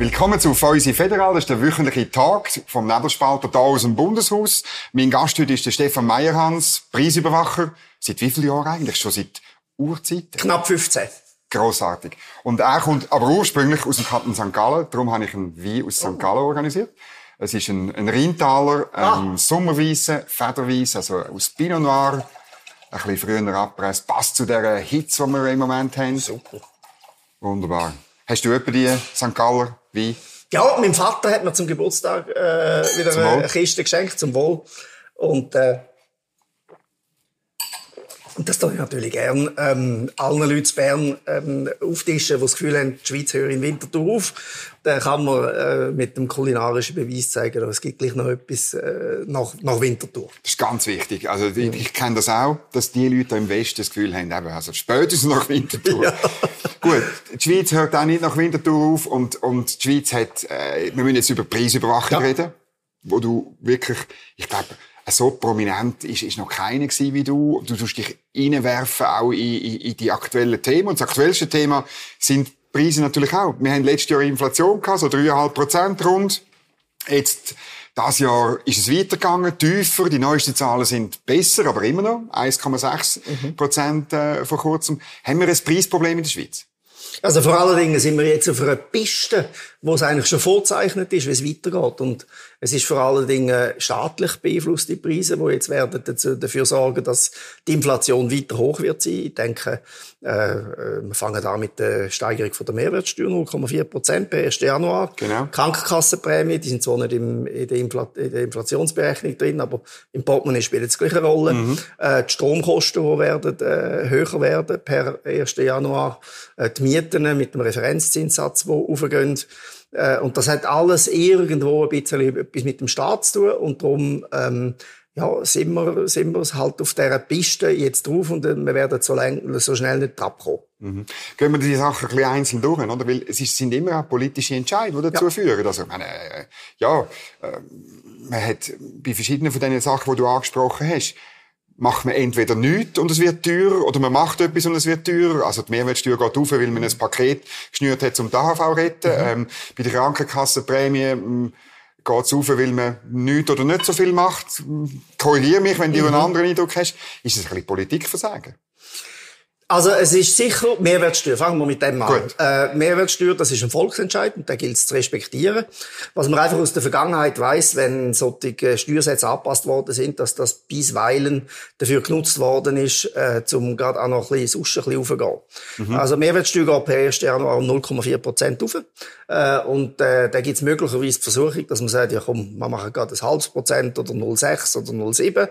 Willkommen zu Feusi Federal. Das ist der wöchentliche Tag vom Nebelspalter hier aus dem Bundeshaus. Mein Gast heute ist der Stefan Meyerhans, Preisüberwacher. Seit wie vielen Jahren eigentlich? Schon seit Urzeit? Knapp 15. Grossartig. Und er kommt aber ursprünglich aus dem Kanton St. Gallen. Darum habe ich einen Wein aus St. Gallen organisiert. Es ist ein, ein Rheintaler, ein ah. Sommerweisse, Federweisse, also aus Pinot Noir. Ein bisschen früher abgepresst. Passt zu der Hitze, die wir im Moment haben. Super. Wunderbar. Hast du etwa die St. Galler Wein? Ja, mein Vater hat mir zum Geburtstag äh, wieder eine Kiste geschenkt, zum Wohl. Und äh, und das tue ich natürlich gern ähm, allen Leuten in Bern ähm, auftischen, die das Gefühl haben, die Schweiz höre in Winterthur auf. Dann kann man äh, mit dem kulinarischen Beweis zeigen, es gibt gleich noch etwas äh, nach, nach Winterthur. Das ist ganz wichtig. Also ich, ich kenne das auch, dass die Leute im Westen das Gefühl haben, eben, also spätestens nach Winterthur. ja. Gut, die Schweiz hört auch nicht nach Winterthur auf und, und die Schweiz hat, äh, wir müssen jetzt über Preisüberwachung ja. reden, wo du wirklich, ich glaube, so prominent ist, ist noch keiner gewesen wie du. Du tust dich reinwerfen auch in, in, in die aktuellen Themen. Und das aktuellste Thema sind Preise natürlich auch. Wir haben letztes Jahr Inflation gehabt, so 3,5 Prozent rund. Jetzt, das Jahr ist es weitergegangen, tiefer. Die neuesten Zahlen sind besser, aber immer noch 1,6 Prozent äh, vor kurzem. Haben wir ein Preisproblem in der Schweiz? Also vor allen Dingen sind wir jetzt auf einer Piste, wo es eigentlich schon vorzeichnet ist, wie es weitergeht. Und es ist vor allen Dingen staatlich beeinflusste Preise, die jetzt werden dazu, dafür sorgen, dass die Inflation weiter hoch wird sein. Ich denke, äh, äh wir fangen da mit der Steigerung von der Mehrwertsteuer 0,4 Prozent per 1. Januar. Genau. Krankenkassenprämie, die sind zwar nicht im, in, der Infl in der Inflationsberechnung drin, aber im Portemonnaie spielt es gleich eine Rolle. Mhm. Äh, die Stromkosten, die werden äh, höher werden per 1. Januar. Äh, die Mieten mit dem Referenzzinssatz, die aufgehen. Äh, und das hat alles irgendwo ein bisschen etwas mit dem Staat zu tun. Und darum, ähm, ja, sind wir, sind wir halt auf dieser Piste jetzt drauf und wir werden so, lang, so schnell nicht abkommen. Mhm. Gehen wir die Sachen ein bisschen einzeln durch, oder? Weil es sind immer auch politische Entscheidungen, die dazu ja. führen. Also, ich meine, äh, ja, äh, man hat bei verschiedenen von den Sachen, die du angesprochen hast, macht man entweder nichts und es wird teurer, oder man macht etwas und es wird teurer. Also die Mehrwertsteuer geht auf, weil man ein Paket geschnürt hat, um die AHV zu retten. Mhm. Ähm, bei der Krankenkassenprämie ähm, geht es auf, weil man nichts oder nicht so viel macht. Korrigiere mich, wenn du mhm. einen anderen Eindruck hast. Ist es ein bisschen Politikversagen? Also es ist sicher Mehrwertsteuer. Fangen wir mit dem an. Äh, Mehrwertsteuer, das ist ein Volksentscheid und den gilt es zu respektieren. Was man einfach aus der Vergangenheit weiß, wenn solche Steuersätze angepasst worden sind, dass das bisweilen dafür genutzt worden ist, äh, um gerade auch noch ein bisschen sonst ein bisschen raufzugehen. Mhm. Also Mehrwertsteuer geht per 1. Januar um 0,4 Prozent rauf. Äh, und äh, da gibt es möglicherweise die Versuchung, dass man sagt, ja komm, wir machen gerade ein halbes Prozent oder 0,6 oder 0,7.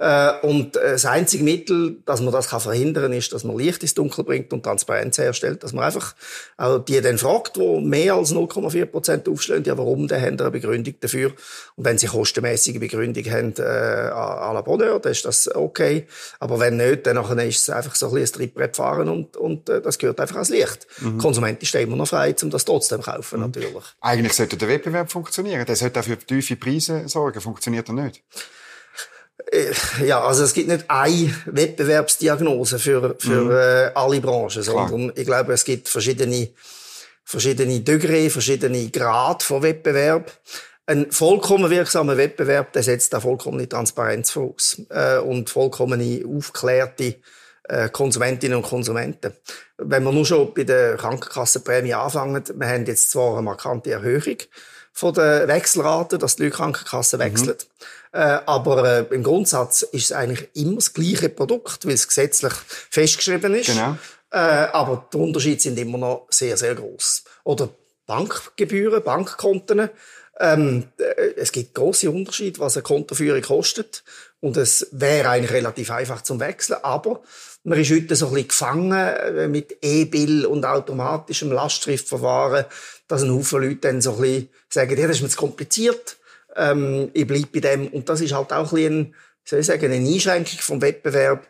Äh, und äh, das einzige Mittel, dass man das kann verhindern kann, ist, dass man Licht ins Dunkel bringt und Transparenz herstellt. Dass man einfach auch die dann fragt, die mehr als 0,4 Prozent aufschlagen, ja, warum, dann haben eine Begründung dafür. Und wenn sie kostenmäßige Begründung haben, äh, à la Bonheur, dann ist das okay. Aber wenn nicht, dann ist es einfach so ein bisschen ein Trittbrett fahren und, und äh, das gehört einfach ans Licht. Mhm. Konsument ist immer noch frei, um das trotzdem zu kaufen, mhm. natürlich. Eigentlich sollte der Wettbewerb funktionieren. Der sollte auch für tiefe Preise sorgen. Funktioniert er nicht? Äh, ja, also es gibt nicht eine Wettbewerbsdiagnose für, für mhm. äh, alle Branchen, sondern ich glaube, es gibt verschiedene, verschiedene Degré, verschiedene Grad von Wettbewerb. Ein vollkommen wirksamer Wettbewerb, der setzt da vollkommene Transparenz voraus äh, und vollkommene aufklärte äh, Konsumentinnen und Konsumenten. Wenn wir nur schon bei der Krankenkassenprämie anfangen, wir haben jetzt zwar eine markante Erhöhung von der Wechselrate, dass die Leute Krankenkassen wechseln. Mhm. Äh, aber äh, im Grundsatz ist es eigentlich immer das gleiche Produkt, weil es gesetzlich festgeschrieben ist. Genau. Äh, aber die Unterschiede sind immer noch sehr, sehr groß. Oder Bankgebühren, Bankkonten. Ähm, äh, es gibt große Unterschiede, was eine Kontoführung kostet. Und es wäre eigentlich relativ einfach zum Wechseln. Aber man ist heute so ein bisschen gefangen äh, mit E-Bill und automatischem Lastschriftverfahren, dass ein Haufen Leute dann so ein bisschen sagen, ja, das ist mir zu kompliziert ähm, ich bleibe bei dem. Und das ist halt auch ein bisschen, soll ich sagen, eine Einschränkung vom Wettbewerb,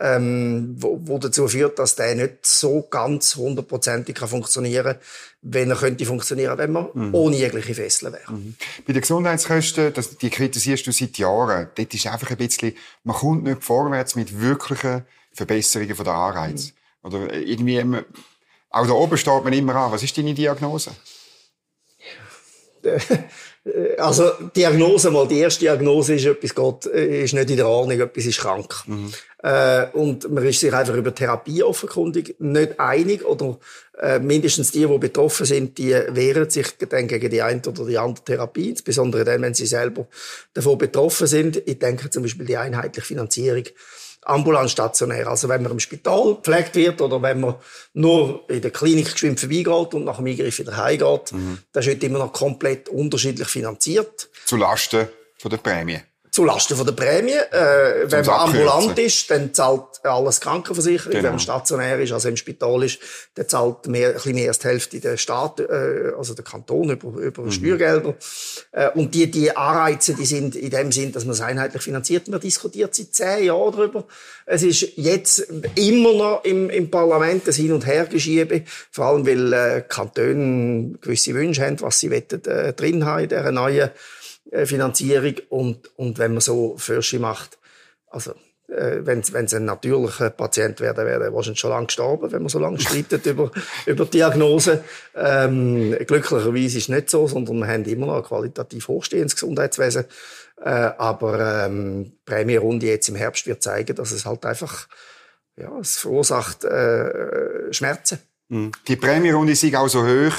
ähm, wo, wo dazu führt, dass der nicht so ganz hundertprozentig funktionieren kann, wenn er könnte funktionieren, wenn man mhm. ohne jegliche Fesseln wäre. Mhm. Bei den Gesundheitskosten, das, die kritisierst du seit Jahren. Dort ist einfach ein bisschen, man kommt nicht vorwärts mit wirklichen Verbesserungen von der Anreiz. Mhm. Oder irgendwie, auch da oben steht man immer an. Was ist deine Diagnose? also Diagnose mal, die erste Diagnose ist, etwas geht, ist nicht in der Ordnung, etwas ist krank. Mhm. Äh, und man ist sich einfach über Therapie offenkundig nicht einig oder äh, mindestens die, die betroffen sind, die wehren sich dann gegen die eine oder die andere Therapie, insbesondere dann, wenn sie selber davon betroffen sind. Ich denke zum Beispiel die einheitliche Finanzierung ambulant stationär. Also wenn man im Spital gepflegt wird oder wenn man nur in der Klinik geschwind vorbeigeht und nach dem Eingriff wieder heimgeht, mhm. das ist heute immer noch komplett unterschiedlich finanziert. Zu Lasten von der Prämie zulasten von der Prämie. Äh, wenn man ambulant ist, dann zahlt alles Krankenversicherung. Genau. Wenn man stationär ist, also im Spital ist, dann zahlt mehr, ein bisschen mehr als die Hälfte der Staat, äh, also der Kanton über, über mhm. Steuergelder. Äh, und die, die Anreize, die sind in dem Sinn, dass man es einheitlich finanziert. Man diskutiert seit zehn Jahren darüber. Es ist jetzt immer noch im, im Parlament ein Hin- und Hergeschiebe. Vor allem, weil äh, Kantone gewisse Wünsche haben, was sie wollen, äh, drin haben in dieser neuen Finanzierung und, und wenn man so Fürsche macht, also äh, wenn es ein natürlicher Patient wäre, dann wäre er wahrscheinlich schon lange gestorben, wenn man so lange streitet über, über Diagnose. Ähm, glücklicherweise ist es nicht so, sondern wir haben immer noch ein qualitativ hochstehendes Gesundheitswesen. Äh, aber ähm, die Prämierunde jetzt im Herbst wird zeigen, dass es halt einfach ja, es verursacht äh, Schmerzen. Mhm. Die Prämierunde ist auch so hoch,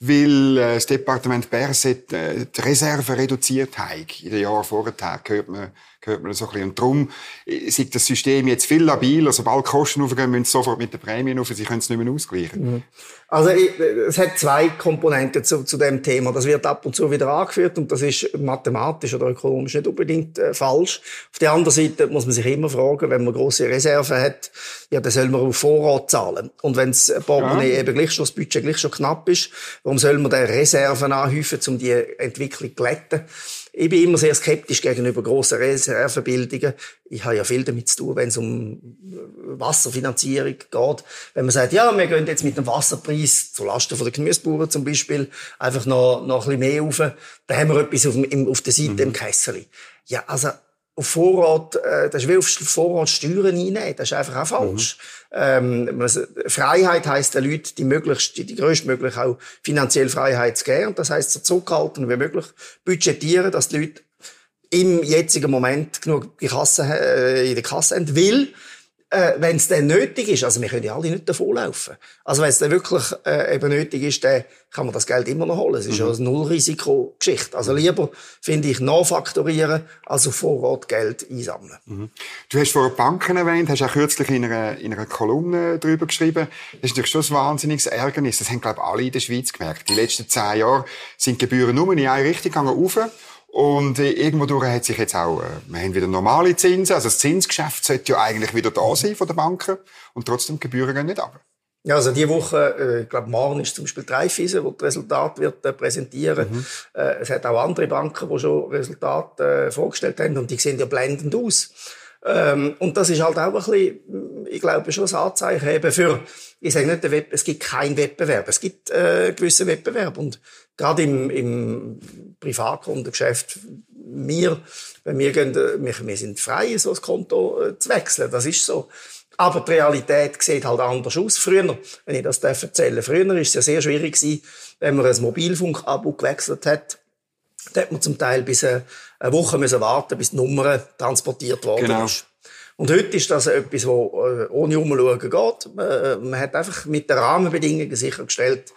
weil äh, das Departement Berset äh, die Reserve reduziert hat. In den Jahren vorher gehört man, gehört man so ein bisschen. Und darum ist das System jetzt viel labiler. Sobald die Kosten aufgehen, müssen sie sofort mit den Prämien auf. Sie können es nicht mehr ausgleichen. Mhm. Also es hat zwei Komponenten zu, zu dem Thema. Das wird ab und zu wieder angeführt und das ist mathematisch oder ökonomisch nicht unbedingt äh, falsch. Auf der anderen Seite muss man sich immer fragen, wenn man große Reserven hat, ja, dann soll man auf Vorrat zahlen. Und wenn das Portemonnaie ja. eben gleich schon, das Budget gleich schon knapp ist, warum soll man dann Reserven anhäufen, um die Entwicklung zu glätten? Ich bin immer sehr skeptisch gegenüber grossen Reservebildungen. Ich habe ja viel damit zu tun, wenn es um Wasserfinanzierung geht. Wenn man sagt, ja, wir gehen jetzt mit dem Wasserpreis zulasten von den Gemüsebauern zum Beispiel einfach noch, noch ein bisschen mehr rauf, dann haben wir etwas auf, dem, auf der Seite mhm. im Kessel. Ja, also auf Vorrat, äh, das ist wie auf Vorrat Steuern einnehmen. Das ist einfach auch falsch. Mhm. Ähm, Freiheit heisst den Leuten, die möglichst, die größtmöglich auch finanzielle Freiheit zu geben. Und das heisst, so zurückhalten wie möglich budgetieren, dass die Leute im jetzigen Moment genug in, Kasse, äh, in der Kasse haben, will äh, wenn es dann nötig ist, also wir können ja alle nicht davonlaufen. Also wenn es dann wirklich äh, eben nötig ist, dann kann man das Geld immer noch holen. Es ist mhm. ja eine Nullrisikogeschichte. Also lieber, finde ich, nachfaktorieren, als auf Vorrat Geld einsammeln. Mhm. Du hast vorher Banken erwähnt, hast auch kürzlich in einer, in einer Kolumne darüber geschrieben. Das ist natürlich schon ein wahnsinniges Ärgernis. Das haben, glaube ich, alle in der Schweiz gemerkt. Die letzten zehn Jahre sind die Gebühren nur in eine Richtung gegangen, rauf. Und äh, irgendwo durch hat sich jetzt auch, äh, wir haben wieder normale Zinsen, also das Zinsgeschäft sollte ja eigentlich wieder da sein von den Banken und trotzdem die Gebühren gehen nicht ab. Ja, also diese Woche, äh, ich glaube, morgen ist zum Beispiel Dreifise, wo das Resultat wird äh, präsentieren. Mhm. Äh, es hat auch andere Banken, die schon Resultate äh, vorgestellt haben und die sehen ja blendend aus. Ähm, und das ist halt auch ein bisschen, ich glaube, schon ein Anzeichen eben für, ich sage nicht, Web, es gibt keinen Wettbewerb. Es gibt äh, gewissen Wettbewerb. Und gerade im, im Privatkundengeschäft, wir, wenn wir gehen, wir, wir sind frei, so ein Konto äh, zu wechseln. Das ist so. Aber die Realität sieht halt anders aus. Früher, wenn ich das erzählen früher ist es ja sehr schwierig gewesen, wenn man ein Mobilfunkabo gewechselt hat. Da hat man zum Teil bis eine Woche müssen warten, bis die Nummer transportiert worden genau. ist. Und heute ist das etwas, wo äh, ohne Umschauen geht. Man hat einfach mit den Rahmenbedingungen sichergestellt,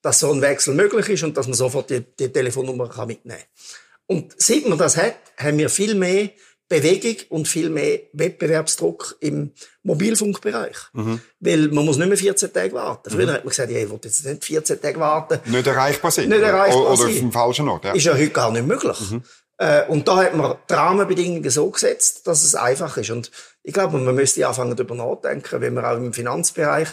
dass so ein Wechsel möglich ist und dass man sofort die, die Telefonnummer kann mitnehmen kann. Und seit man das hat, haben wir viel mehr Bewegung und viel mehr Wettbewerbsdruck im Mobilfunkbereich. Mhm. Weil man muss nicht mehr 14 Tage warten. Früher mhm. hat man gesagt, ja, ich will jetzt nicht 14 Tage warten. Nicht erreichbar sein. Nicht erreichbar oder, oder auf falschen Ort. Ja. Ist ja heute gar nicht möglich. Mhm. Äh, und da hat man die Rahmenbedingungen so gesetzt, dass es einfach ist. Und ich glaube, man müsste anfangen darüber nachdenken, wenn man auch im Finanzbereich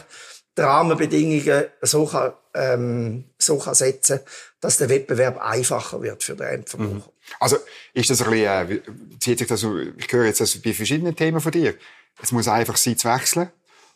die Rahmenbedingungen so kann, ähm, so kann setzen dass der Wettbewerb einfacher wird für den Endverbraucher. Also ist das ein bisschen, äh, zieht sich das, ich höre jetzt das bei verschiedenen Themen von dir. Es muss einfach sein zu wechseln,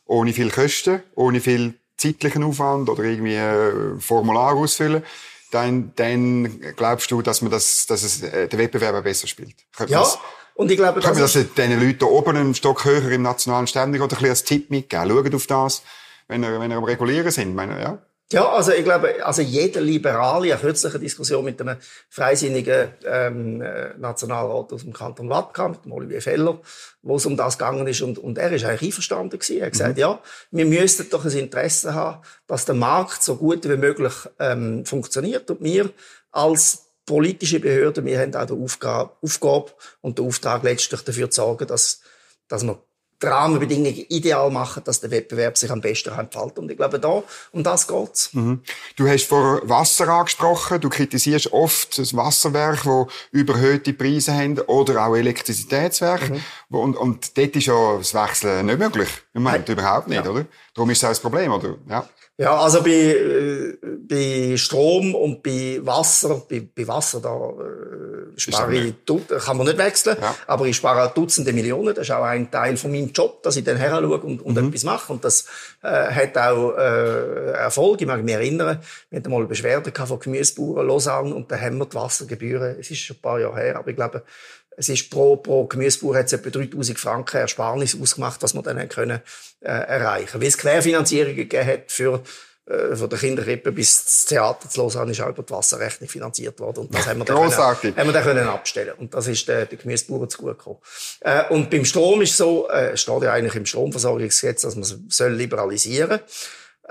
ohne viel Kosten, ohne viel zeitlichen Aufwand oder irgendwie äh, Formular ausfüllen. Dann, dann glaubst du, dass man das, dass es äh, der Wettbewerb besser spielt? Könnte ja. Das, und ich glaube, können wir das den Leuten oben einen Stock höher im nationalen Ständig oder ein bisschen als Tipp mitgeben? Schaut auf das wenn ihr, wenn ihr am Regulieren sind. Meine, ja. Ja, also ich glaube, also jeder Liberale, eine kürzliche Diskussion mit einem freisinnigen ähm, äh, Nationalrat aus dem Kanton Watka, mit dem Olivier Feller, wo es um das gegangen ist und, und er ist eigentlich einverstanden gewesen. Er hat gesagt, mhm. ja, wir müssten doch ein Interesse haben, dass der Markt so gut wie möglich ähm, funktioniert und wir als politische Behörde, wir haben auch die Aufgabe, Aufgabe und den Auftrag letztlich dafür zu sorgen, dass, dass wir die Rahmenbedingungen ideal machen, dass der Wettbewerb sich am besten entfaltet. Und ich glaube, da, um das geht's. Mhm. Du hast vor Wasser angesprochen. Du kritisierst oft das Wasserwerk, wo überhöhte Preise haben, oder auch Elektrizitätswerke. Mhm. Und, und dort ist ja das Wechseln nicht möglich. Im Moment überhaupt nicht, ja. oder? Darum ist das auch das Problem, oder? Ja. Ja, also bei, äh, bei Strom und bei Wasser, bei, bei Wasser, da äh, spare ich, kann man nicht wechseln, ja. aber ich spare Dutzende Millionen. Das ist auch ein Teil von meinem Job, dass ich dann her schaue und, und mhm. etwas mache. Und das äh, hat auch äh, Erfolg. Ich mag mich erinnern, wir hatten mal eine Beschwerde von Gemüsebauern Lausanne und da haben wir die Wassergebühren, es ist schon ein paar Jahre her, aber ich glaube, es ist pro, pro Gemüsebauer hat es etwa 3000 Franken Ersparnis ausgemacht, was wir dann können, äh, erreichen. Weil es Querfinanzierungen gegeben hat für, äh, von der Kinderkrippe bis das Theater zu Lausanne ist auch über die Wasserrechnung finanziert worden. Und das haben wir dann, können, haben wir dann können abstellen. Und das ist der, der Gemüsebauern zugute gekommen. Äh, und beim Strom ist so, äh, steht ja eigentlich im Stromversorgungsgesetz, dass man es soll liberalisieren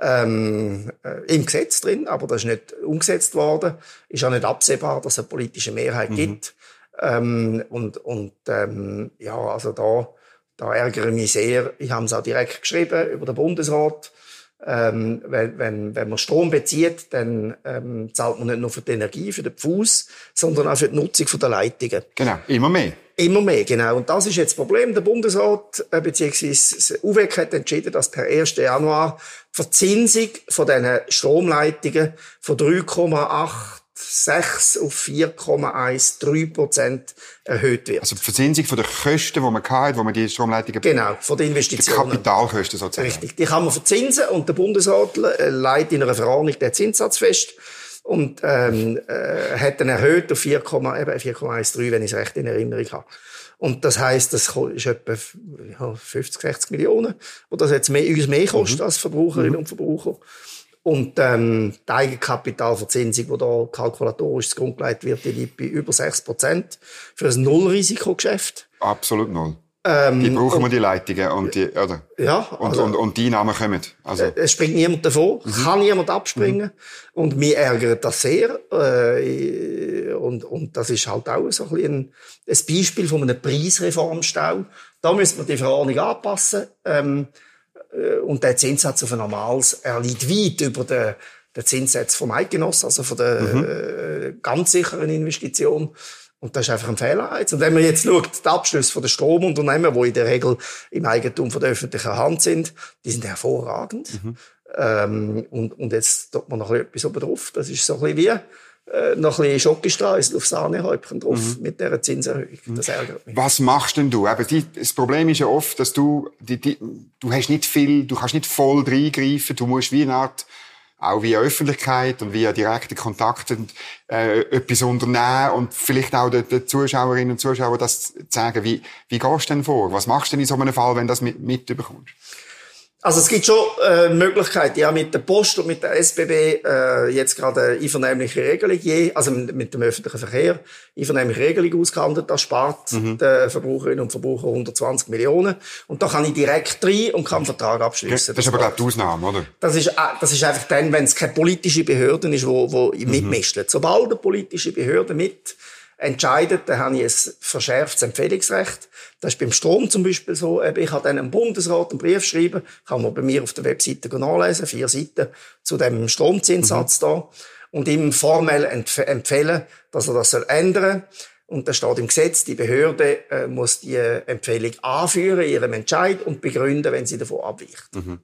ähm, äh, im Gesetz drin, aber das ist nicht umgesetzt worden. Ist auch nicht absehbar, dass es eine politische Mehrheit mhm. gibt. Ähm, und und ähm, ja, also da, da ärgere ich mich sehr. Ich habe es auch direkt geschrieben über den Bundesrat. Ähm, wenn, wenn, wenn man Strom bezieht, dann ähm, zahlt man nicht nur für die Energie, für den Fuß, sondern auch für die Nutzung der Leitungen. Genau, immer mehr. Immer mehr, genau. Und das ist jetzt das Problem. Der Bundesrat äh, bzw. UWEC hat entschieden, dass per 1. Januar die Verzinsung von diesen Stromleitungen von 3,8 6 auf 4,13 Prozent erhöht wird. Also die Verzinsung von den Kosten, die man hatte, wo man die Stromleitungen... Genau, von den Investitionen. Die Kapitalkosten sozusagen. Richtig, die kann man verzinsen und der Bundesrat äh, leitet in einer Verordnung den Zinssatz fest und ähm, äh, hat dann erhöht auf 4,13, wenn ich es recht in Erinnerung habe. Und das heisst, das ist etwa ja, 50, 60 Millionen, wo das jetzt mehr, uns mehr kostet mhm. als Verbraucherinnen mhm. und Verbraucher. Und ähm, die Eigenkapitalverzinsung, die da kalkulatorisch zugrunde wird, die liegt bei über 6% für ein Nullrisikogeschäft. Absolut null. Ähm, die brauchen wir die Leitungen und die, oder? Ja. Und, also, und, und die Namen kommen. Also. Äh, es springt niemand davon, mhm. kann niemand abspringen. Mhm. Und mir ärgert das sehr. Äh, und, und das ist halt auch so ein, bisschen ein, ein Beispiel von einem Preisreformstau. Da müssen wir die Verordnung anpassen. Ähm, äh, und der Zinssatz auf ein normales, er liegt weit über den, den Zinssatz vom Eidgenoss, also von der mhm. äh, ganz sicheren Investition. Und das ist einfach ein Fehlanreiz. Und wenn man jetzt schaut, die Abschlüsse den Stromunternehmen, die in der Regel im Eigentum von der öffentlichen Hand sind, die sind hervorragend. Mhm. Ähm, und, und jetzt tut man noch etwas oben drauf. Das ist so ein bisschen wie, äh, noch ein bisschen Schokostreusel auf Sahnehäubchen drauf mhm. mit dieser Zinserhöhung. Das ärgert mich. Was machst denn du? Aber die, das Problem ist ja oft, dass du, die, die, du hast nicht viel, du kannst nicht voll reingreifen, du musst wie eine Art, auch via Öffentlichkeit und via direkte Kontakte äh, etwas unternehmen und vielleicht auch den, den Zuschauerinnen und Zuschauern das sagen, wie, wie gehst du denn vor? Was machst du denn in so einem Fall, wenn du das mit, mitbekommst? Also es gibt schon äh, Möglichkeiten, ja mit der Post und mit der SBB äh, jetzt gerade eine einvernehmliche Regelung je, also mit, dem öffentlichen Verkehr einvernehmliche Regelung ausgehandelt. Das spart mhm. den Verbraucherinnen und Verbraucher 120 Millionen und da kann ich direkt rein und kann einen Vertrag abschließen. Das, das ist aber glaube die Ausnahme, oder? Das ist äh, das ist einfach dann, wenn es keine politische Behörde ist, wo wo mhm. mitmischt. Sobald eine politische Behörde mit entscheidet, dann habe ich ein verschärftes Empfehlungsrecht. Das ist beim Strom zum Beispiel so. Ich kann dann einem Bundesrat einen Brief schreiben, kann man bei mir auf der Webseite nachlesen, vier Seiten zu dem Stromzinssatz mhm. da und ihm formell empfehlen, dass er das soll ändern und da steht im Gesetz, die Behörde äh, muss die Empfehlung anführen, ihrem Entscheid und begründen, wenn sie davon abweicht. Mhm.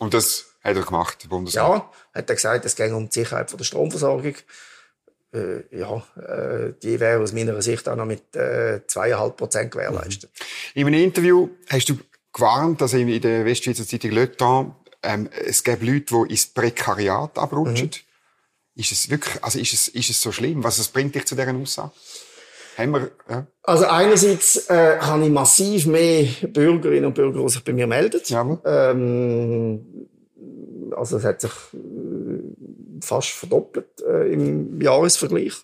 Und das hat er gemacht, der Bundesrat? Ja, hat er gesagt, es ging um die Sicherheit der Stromversorgung äh, ja, äh, die wäre aus meiner Sicht auch noch mit äh, zweieinhalb äh, Prozent gewährleistet. Mhm. In einem Interview hast du gewarnt, dass in der Westschweizer Zeitung Le Temps, ähm, es gibt Leute, die ins Prekariat abrutschen. Mhm. Ist es wirklich, also ist es, ist es so schlimm? Was bringt dich zu dieser Aussage? Haben wir, ja. Also einerseits äh, habe ich massiv mehr Bürgerinnen und Bürger, die sich bei mir melden. Ja. Ähm, also es hat sich fast verdoppelt äh, im Jahresvergleich.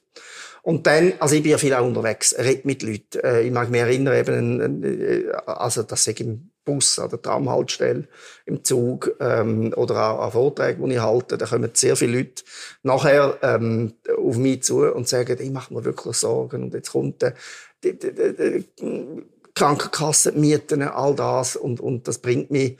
Und dann, also ich bin ja viel auch unterwegs, red mit Leuten. Äh, ich mag mich erinnern, eben, äh, also das sage im Bus, an der Tramhaltestelle, im Zug ähm, oder auch an Vorträgen, die ich halte, da kommen sehr viele Leute nachher ähm, auf mich zu und sagen, ich mache mir wirklich Sorgen und jetzt kommt äh, die, die, die, die Krankenkassen, Mieten, all das und, und das bringt mich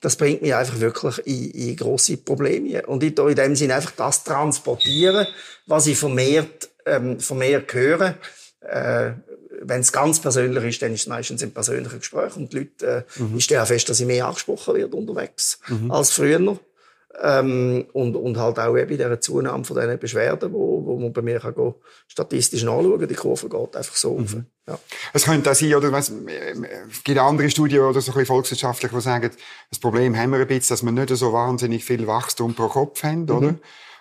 das bringt mich einfach wirklich in, in grosse Probleme. Und ich in dem Sinne einfach das transportieren, was ich vermehrt, ähm, vermehrt höre. Äh, wenn es ganz persönlich ist, dann ist es meistens ein persönlicher Gespräch und die Leute, äh, mhm. ich stelle fest, dass ich mehr angesprochen werde unterwegs mhm. als früher. Ähm, und, und halt auch eben dieser Zunahme von diesen Beschwerden, wo, wo man bei mir kann gehen, statistisch nachschauen die Kurve geht einfach so mhm. auf. Ja. Es könnte auch sein, oder was, es gibt andere Studien oder so ein bisschen volkswirtschaftlich, die sagen, das Problem haben wir ein bisschen, dass wir nicht so wahnsinnig viel Wachstum pro Kopf haben, mhm. oder?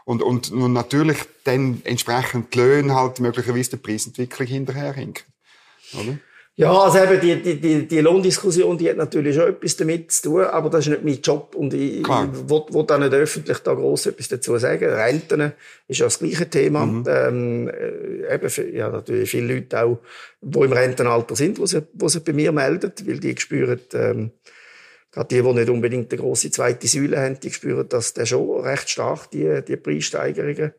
Und, und, und natürlich dann entsprechend die Löhne halt möglicherweise der Preisentwicklung hinterherhinken, oder? Ja, also eben die, die, die, die Lohndiskussion, die hat natürlich schon etwas damit zu tun, aber das ist nicht mein Job und ich, ich will, will da nicht öffentlich da gross etwas dazu sagen. Renten ist ja das gleiche Thema. Mhm. Ähm, äh, eben, ja, natürlich viele Leute auch, die im Rentenalter sind, die sich, die sich bei mir melden, weil die spüren, ähm, gerade die, die nicht unbedingt eine grosse zweite Säule haben, die spüren das schon recht stark, die, die Preissteigerungen.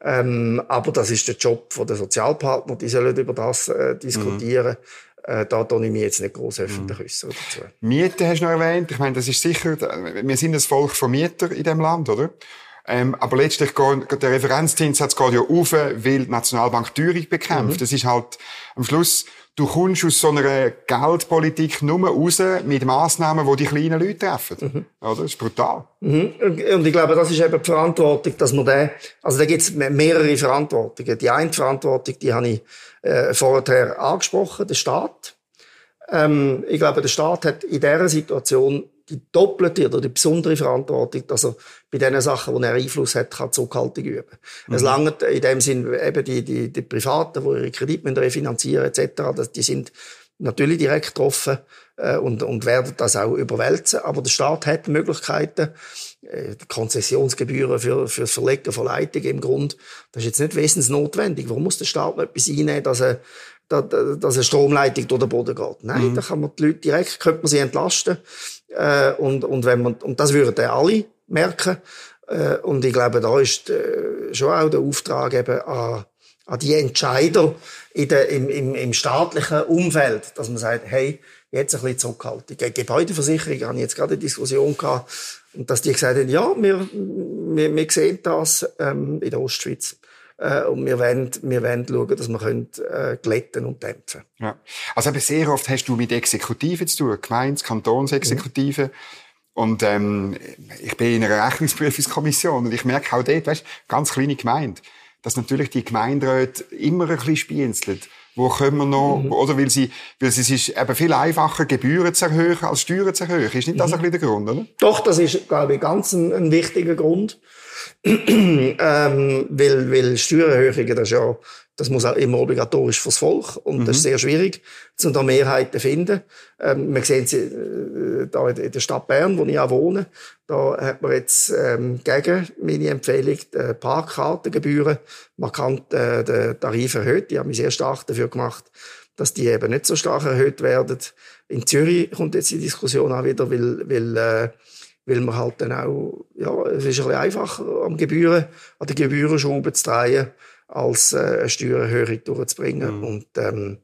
Ähm, aber das ist der Job der Sozialpartner, die sollen über das äh, diskutieren. Mhm. Äh, da tue ich mich jetzt nicht groß öffentlich mhm. äußern dazu. Mieten hast du noch erwähnt. Ich meine, das ist sicher, wir sind ein Volk von Mietern in diesem Land, oder? Ähm, aber letztlich geht der Referenzzinssatz geht ja auf, weil die Nationalbank Teuerung bekämpft. Mhm. Das ist halt am Schluss du kommst aus so einer Geldpolitik nur raus mit Massnahmen, die die kleinen Leute treffen. Mhm. Oder? Das ist brutal. Mhm. Und ich glaube, das ist eben die Verantwortung, dass man da, also da gibt es mehrere Verantwortungen. Die eine Verantwortung, die habe ich äh, vorher angesprochen, der Staat. Ähm, ich glaube, der Staat hat in dieser Situation die doppelte oder die besondere Verantwortung, dass er bei den Sachen, wo er Einfluss hat, kann Zurückhaltung üben. Mhm. Es langt in dem Sinn eben die, die, die Privaten, die ihre Kredite refinanzieren etc., die sind natürlich direkt getroffen äh, und, und werden das auch überwälzen. Aber der Staat hat Möglichkeiten, äh, Konzessionsgebühren für, für das Verlegen von Leitungen im Grund. Das ist jetzt nicht wesensnotwendig. Warum muss der Staat noch etwas einnehmen, dass er dass eine Stromleitung durch den Boden geht. Nein, mhm. da kann man die Leute direkt, könnte man sie entlasten. Äh, und, und, wenn man, und das würden dann alle merken. Äh, und ich glaube, da ist äh, schon auch der Auftrag eben an, an die Entscheider in der, im, im, im staatlichen Umfeld, dass man sagt, hey, jetzt ein bisschen Zurückhaltung. Gebäudeversicherung habe ich jetzt gerade eine Diskussion gehabt, und dass die gesagt haben, ja, wir, wir, wir sehen das ähm, in der Ostschweiz. Äh, und wir wollen, wir wollen schauen, dass wir können, äh, glätten und dämpfen Ja. Also eben sehr oft hast du mit Exekutiven zu tun, Gemeins-, Kantonsexekutiven. Mhm. Und ähm, ich bin in einer Rechnungsprüfungskommission und ich merke auch dort, weißt, ganz kleine Gemeinde, dass natürlich die Gemeinderäte immer ein bisschen spienzeln. Wo können wir noch, mhm. oder weil sie, weil es ist eben viel einfacher, Gebühren zu erhöhen, als Steuern zu erhöhen. Ist nicht das mhm. ein bisschen der Grund, oder? Doch, das ist, glaube ich, ganz ein, ein wichtiger Grund. ähm, weil, weil Steuererhöhungen, das, ja, das muss auch immer obligatorisch fürs Volk und mhm. das ist mhm. sehr schwierig, zu da Mehrheiten zu finden. Ähm, wir sehen es äh, da in der Stadt Bern, wo ich auch wohne, da hat man jetzt ähm, gegen meine Empfehlung die Parkkartengebühren markant äh, den Tarif erhöht. Die haben mich sehr stark dafür gemacht, dass die eben nicht so stark erhöht werden. In Zürich kommt jetzt die Diskussion auch wieder, weil, weil äh, weil man halt dann auch, ja, es ist ein bisschen einfacher, am Gebühren, an den Gebührenschrauben zu drehen, als äh, eine Steuererhöhung durchzubringen. Mhm. Und ähm,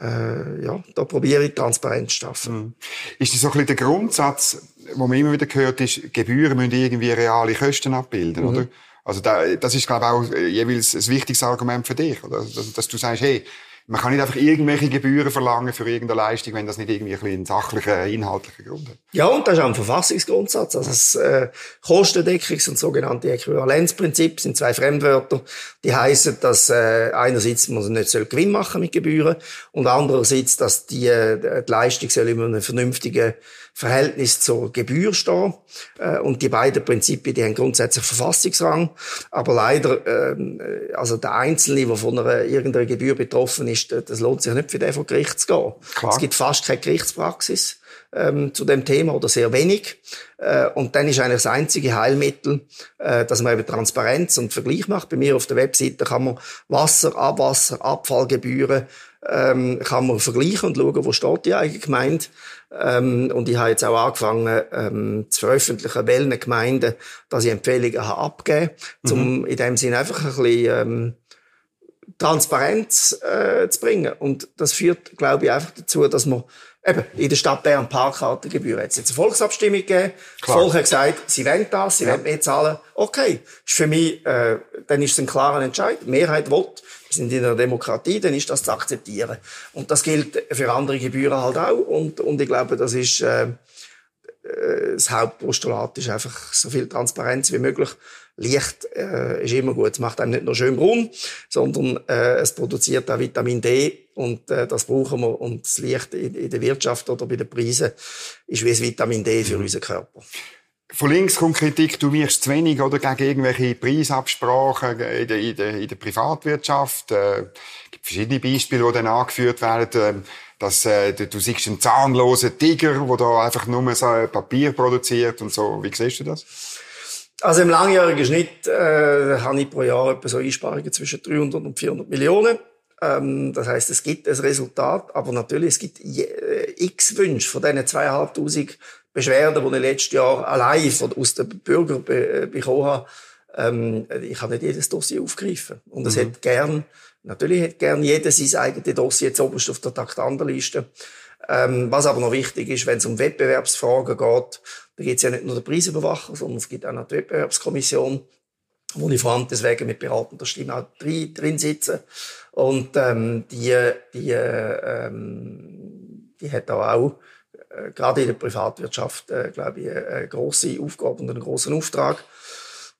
äh, ja, da probiere ich Transparenz zu schaffen. Mhm. Ist das so ein bisschen der Grundsatz, wo man immer wieder gehört ist, Gebühren müssen irgendwie reale Kosten abbilden, mhm. oder? Also da, das ist, glaube ich, auch jeweils ein wichtiges Argument für dich, oder? Dass, dass du sagst, hey, man kann nicht einfach irgendwelche Gebühren verlangen für irgendeine Leistung, wenn das nicht irgendwie ein einen sachlichen, inhaltlichen Grund hat. Ja, und das ist auch ein Verfassungsgrundsatz. Also das äh, Kostendeckungs- und sogenannte Äquivalenzprinzip sind zwei Fremdwörter. Die heißen, dass äh, einerseits man nicht soll Gewinn machen mit Gebühren und andererseits, dass die, äh, die Leistung soll immer einen vernünftigen Verhältnis zur Gebühr stehen. Äh, und die beiden Prinzipien, die haben grundsätzlich Verfassungsrang. Aber leider, ähm, äh, also der Einzelne, der von einer irgendeiner Gebühr betroffen ist, das lohnt sich nicht für den vor Gericht zu gehen. Klar. Es gibt fast keine Gerichtspraxis. ähm, zu dem Thema oder sehr wenig. Äh, und dann ist eigentlich das einzige Heilmittel, äh, dass man eben Transparenz und Vergleich macht. Bei mir auf der Webseite kann man Wasser, Abwasser, Abfallgebühren ähm, kann man vergleichen und schauen, wo steht die eigene Gemeinde. Ähm, und ich habe jetzt auch angefangen ähm, zu veröffentlichen, welchen Gemeinden, dass ich Empfehlungen habe abgegeben, um mhm. in dem Sinne einfach ein bisschen ähm, Transparenz äh, zu bringen. Und das führt, glaube ich, einfach dazu, dass man eben in der Stadt Bern Parkkartengebühren. Jetzt es eine Volksabstimmung gegeben. Das Volk hat gesagt, sie wollen das, sie ja. wollen mehr zahlen. Okay. Ist für mich, äh, dann ist es ein klarer Entscheid. Die Mehrheit will, wir sind in einer Demokratie, dann ist das zu akzeptieren. Und das gilt für andere Gebühren halt auch. Und, und ich glaube, das ist, äh, äh das Hauptpostulat ist einfach so viel Transparenz wie möglich Licht äh, ist immer gut. Es macht einem nicht nur schön braun, sondern äh, es produziert auch Vitamin D und äh, das brauchen wir. Und das Licht in, in der Wirtschaft oder bei den Preisen ist wie das Vitamin D für mhm. unseren Körper. Von links kommt Kritik, du wirst zu wenig oder gegen irgendwelche Preisabsprachen in der, in der, in der Privatwirtschaft. Äh, es gibt verschiedene Beispiele, die dann angeführt werden. Äh, dass äh, du, du siehst einen zahnlosen Tiger, der da einfach nur so Papier produziert und so. Wie siehst du das? Also im langjährigen Schnitt äh, habe ich pro Jahr etwa so Einsparungen zwischen 300 und 400 Millionen. Ähm, das heißt, es gibt ein Resultat, aber natürlich es gibt je, äh, x Wünsche von diesen zweieinhalbtausend Beschwerden, die ich letztes Jahr allein von, aus den Bürgern be, äh, bekommen habe. Ähm, ich kann nicht jedes Dossier aufgreifen. Und es mhm. hat gern, natürlich hat gern jeder sein eigenes Dossier jetzt oberst auf der Taktanderliste. Ähm, was aber noch wichtig ist, wenn es um Wettbewerbsfragen geht, da gibt es ja nicht nur den Preisüberwacher, sondern es gibt auch noch die Wettbewerbskommission, wo vor allem deswegen mit beratender Stimme auch drin, drin sitze. Und ähm, die, die, ähm, die hat auch äh, gerade in der Privatwirtschaft, äh, glaube ich, eine grosse Aufgabe und einen grossen Auftrag.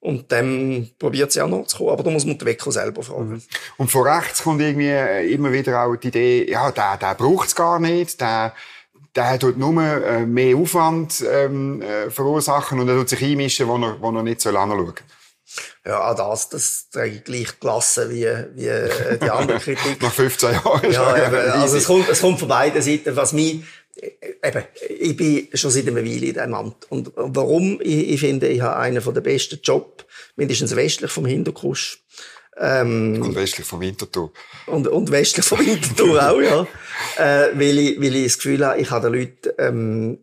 Und dann probiert sie auch noch zu kommen. Aber da muss man die Wecko selber fragen. Mhm. Und von rechts kommt irgendwie äh, immer wieder auch die Idee, ja, der, der braucht's gar nicht, der, der tut nur äh, mehr Aufwand ähm, äh, verursachen und er tut sich einmischen, wo er, wo er nicht so lange schaut. Ja, auch das, das trage ich gleich Klasse wie, wie die andere Kritik. Nach 15 Jahren. Ja, eben, also es kommt, es kommt von beiden Seiten. Was mich, eben, ich bin schon seit einer Weile in diesem Amt. Und warum? Ich, ich finde, ich habe einen der besten Jobs, mindestens westlich vom Hinterkusch. Ähm, und westlich vom Winterthur. Und, und westlich vom Winterthur auch, ja. Äh, weil, ich, weil ich das Gefühl habe, ich habe den Leuten, ähm,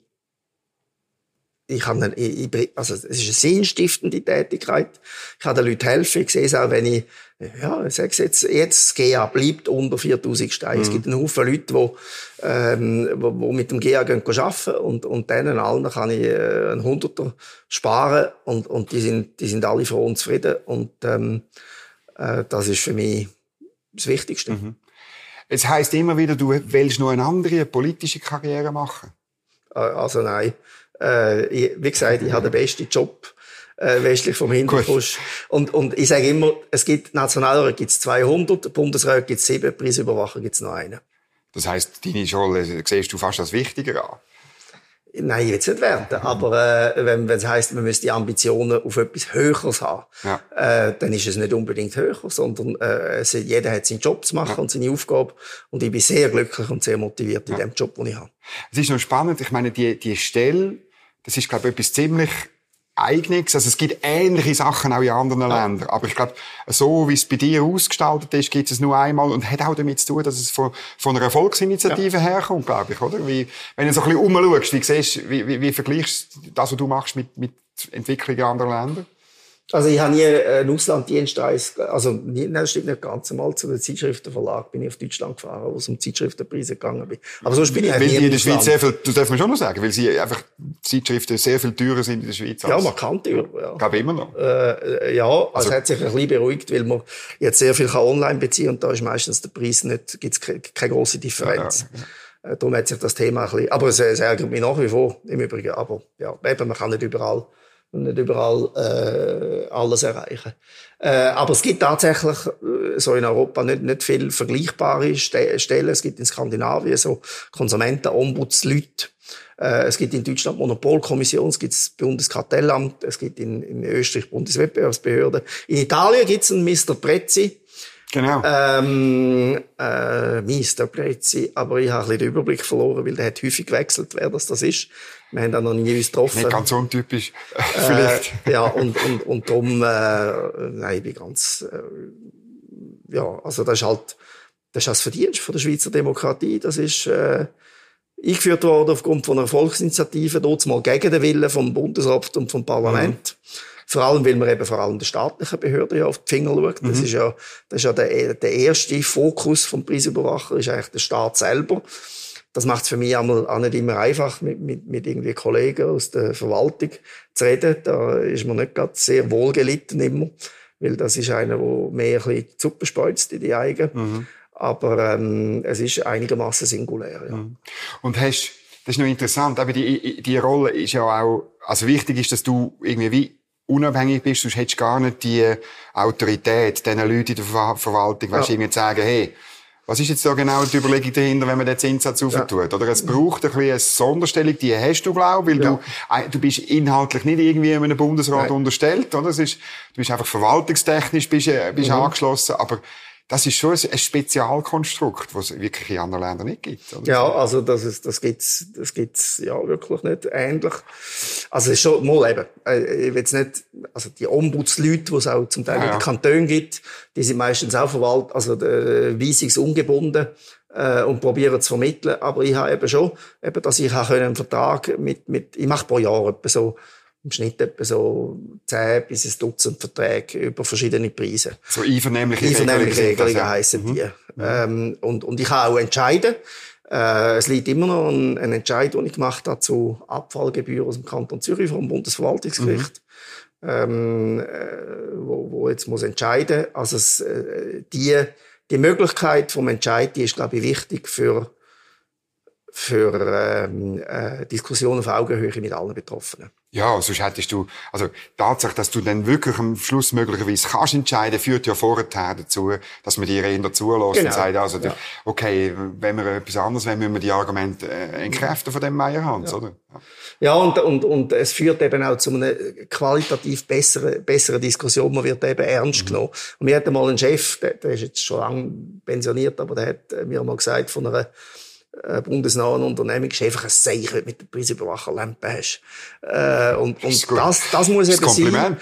ich dann, ich, also, es ist eine sinnstiftende Tätigkeit. Ich kann den Leuten helfen. Ich sehe es auch, wenn ich, ja, ich sage jetzt, jetzt, das GA bleibt unter 4000 Steine. Mhm. Es gibt einen Haufen Leute, die, ähm, wo, wo mit dem GA gehen arbeiten und, und denen allen kann ich äh, einen Hunderter sparen und, und die sind, die sind alle froh und zufrieden und, ähm, äh, das ist für mich das Wichtigste. Mhm. Es heißt immer wieder, du willst nur eine andere politische Karriere machen. Äh, also nein. Äh, ich, wie gesagt, ich habe den besten Job äh, westlich vom Hintergrund. Und, und ich sage immer, es gibt Nationalrat gibt es 200, Bundesrat gibt es sieben, Preisüberwacher gibt es noch einen. Das heißt, deine Rolle siehst du fast als wichtiger an? Nein, jetzt nicht werden. Aber äh, wenn, es heisst, man müsste die Ambitionen auf etwas Höheres haben, ja. äh, dann ist es nicht unbedingt höher, sondern äh, es, jeder hat seinen Job zu machen ja. und seine Aufgabe. Und ich bin sehr glücklich und sehr motiviert in dem Job, den ich habe. Es ist noch spannend. Ich meine, die, die Stelle, das ist, glaube ich, etwas ziemlich Eigenes. Also es gibt ähnliche Sachen auch in anderen ja. Ländern. Aber ich glaube, so wie es bei dir ausgestaltet ist, gibt es nur einmal und hat auch damit zu tun, dass es von, von einer Volksinitiative ja. herkommt, glaube ich, oder? Wie, wenn du so ein bisschen umschaust, wie siehst, wie, wie, wie vergleichst du das, was du machst, mit, mit Entwicklung in anderen Ländern? Also ich habe nie einen Auslanddienst, also nie, nein, das stimmt nicht ganz einmal zu einem Zeitschriftenverlag bin ich auf Deutschland gefahren, wo es um Zeitschriftenpreise gegangen bin. Aber sonst bin ich eigentlich nie in der Schweiz sehr viel, das darf man schon noch sagen, weil sie einfach Zeitschriften sehr viel teurer sind in der Schweiz. Ja, man kann teurer, ja. Ich glaube immer noch. Äh, ja, also, also es hat sich ein bisschen beruhigt, weil man jetzt sehr viel online beziehen und da ist meistens der Preis nicht, gibt's keine, keine große Differenz. Ja, ja. Äh, darum hat sich das Thema ein bisschen, aber es, es ärgert mich nach wie vor im Übrigen, aber ja, eben, man kann nicht überall und nicht überall äh, alles erreichen. Äh, aber es gibt tatsächlich äh, so in Europa nicht, nicht viel vergleichbare Stellen. Es gibt in Skandinavien so Konsumentenombudsleute. Äh, es gibt in Deutschland Monopolkommission, es gibt das Bundeskartellamt, es gibt in, in Österreich Bundeswettbewerbsbehörde. In Italien gibt es einen Mr. Prezzi, Genau. Ähm, äh, mies, da sie, aber ich habe ein bisschen den Überblick verloren, weil der hat häufig gewechselt, wer das, das ist. Wir haben da noch nie uns getroffen. Nicht ganz untypisch, vielleicht. Äh, ja, und, und, und darum, äh, nein, ich bin ganz, äh, ja, also das ist halt, das ist das Verdienst von der Schweizer Demokratie, das ist, äh, eingeführt worden aufgrund von einer Volksinitiative, dort mal gegen den Willen vom Bundesrat und vom Parlament. Mhm. Vor allem, weil man eben vor allem der staatlichen Behörde ja auf die Finger schaut. Das mhm. ist ja, das ist ja der, der erste Fokus vom Preisüberwacher, ist eigentlich der Staat selber. Das macht es für mich auch nicht immer einfach, mit, mit, mit irgendwie Kollegen aus der Verwaltung zu reden. Da ist man nicht gerade sehr wohlgelitten immer, weil das ist einer, der mehr ein bisschen Suppe speuzt in die Eigen. Mhm. Aber ähm, es ist einigermaßen singulär. Ja. Mhm. Und hast, das ist noch interessant, aber die, die Rolle ist ja auch, also wichtig ist, dass du irgendwie wie unabhängig bist, sonst hättest du gar nicht die Autorität, diesen Leuten in der Ver Verwaltung, weißt, ja. irgendwie zu sagen, hey, was ist jetzt da genau die Überlegung dahinter, wenn man den Zinssatz aufentut? Ja. Oder es braucht ein bisschen eine Sonderstellung, die hast du, glaube weil ja. du, du bist inhaltlich nicht irgendwie einem Bundesrat Nein. unterstellt, oder? Es ist, du bist einfach verwaltungstechnisch bist, bist mhm. angeschlossen, aber das ist schon ein Spezialkonstrukt, was es wirklich in anderen Ländern nicht gibt. Oder? Ja, also das, ist, das gibt's, das gibt's ja wirklich nicht ähnlich. Also es ist schon mal eben, äh, ich will jetzt nicht, also die Ombudsleute, die es auch zum Teil ja, in den Kantonen gibt, die sind meistens auch verwaltet, also äh, weisungsungebunden äh, und probieren zu vermitteln. Aber ich habe eben schon, eben, dass ich auch einen Vertrag mit, mit, ich mache pro Jahr etwa so im Schnitt etwa so 10 bis ein Dutzend Verträge über verschiedene Preise. So einvernehmliche Einvernehmliche Regelungen ja. heissen die. Mhm. Ähm, und, und ich kann auch entscheiden. Äh, es liegt immer noch ein, ein Entscheid, den ich gemacht habe zu Abfallgebühren aus dem Kanton Zürich vom Bundesverwaltungsgericht. Mhm. Ähm, äh, wo, wo jetzt muss entscheiden. Also es, äh, die, die Möglichkeit vom Entscheid, die ist glaube ich wichtig für für ähm, äh, Diskussionen auf Augenhöhe mit allen Betroffenen. Ja, sonst hättest du, also Tatsache, dass du dann wirklich am Schluss möglicherweise kannst entscheiden, führt ja vorher dazu, dass man dir eher zulässt genau. und sagt, also, ja. okay, wenn wir etwas anderes wollen, müssen wir die Argumente äh, entkräften von dem Meierhans, ja. oder? Ja. ja, und, und, und es führt eben auch zu einer qualitativ besseren, besseren Diskussion. Man wird eben ernst mhm. genommen. Und wir hatten mal einen Chef, der, der ist jetzt schon lange pensioniert, aber der hat mir mal gesagt, von einer bundesnahen Unternehmung ist einfach ein Zeichen, mit der Preisüberwacherlampe hast. Äh, und und das, das muss das eben sein,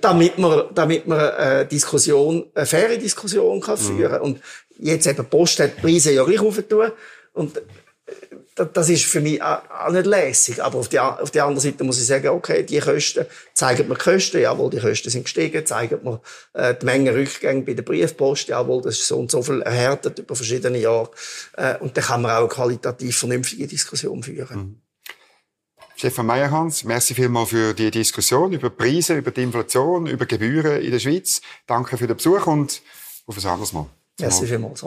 damit man, damit man eine Diskussion, eine faire Diskussion kann mhm. führen. Und jetzt eben Post hat die Preise ja gleich aufgetan. Und das ist für mich auch nicht lässig. Aber auf der, auf der anderen Seite muss ich sagen, okay, die Kosten, zeigen mir die Kosten, jawohl, die Kosten sind gestiegen, zeigen mir äh, die Menge Rückgänge bei der Briefpost, jawohl, das ist so und so viel erhärtet über verschiedene Jahre. Äh, und dann kann man auch eine qualitativ vernünftige Diskussion führen. Mhm. Stefan Meyerhans, merci vielmals für die Diskussion über Preise, über die Inflation, über Gebühren in der Schweiz. Danke für den Besuch und auf ein anderes Mal. Merci vielmals.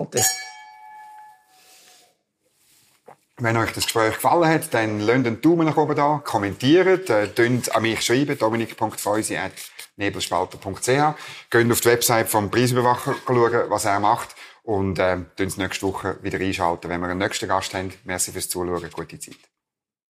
Wenn euch das Gespräch gefallen hat, dann lasst einen Daumen nach oben da, kommentiert, äh, an mich schreiben, dominik.feusi.nebelspalter.ch. Geht auf die Website vom Preisüberwacher schauen, was er macht. Und äh, nächste Woche wieder einschalten, wenn wir einen nächsten Gast haben. Merci fürs Zuschauen, gute Zeit.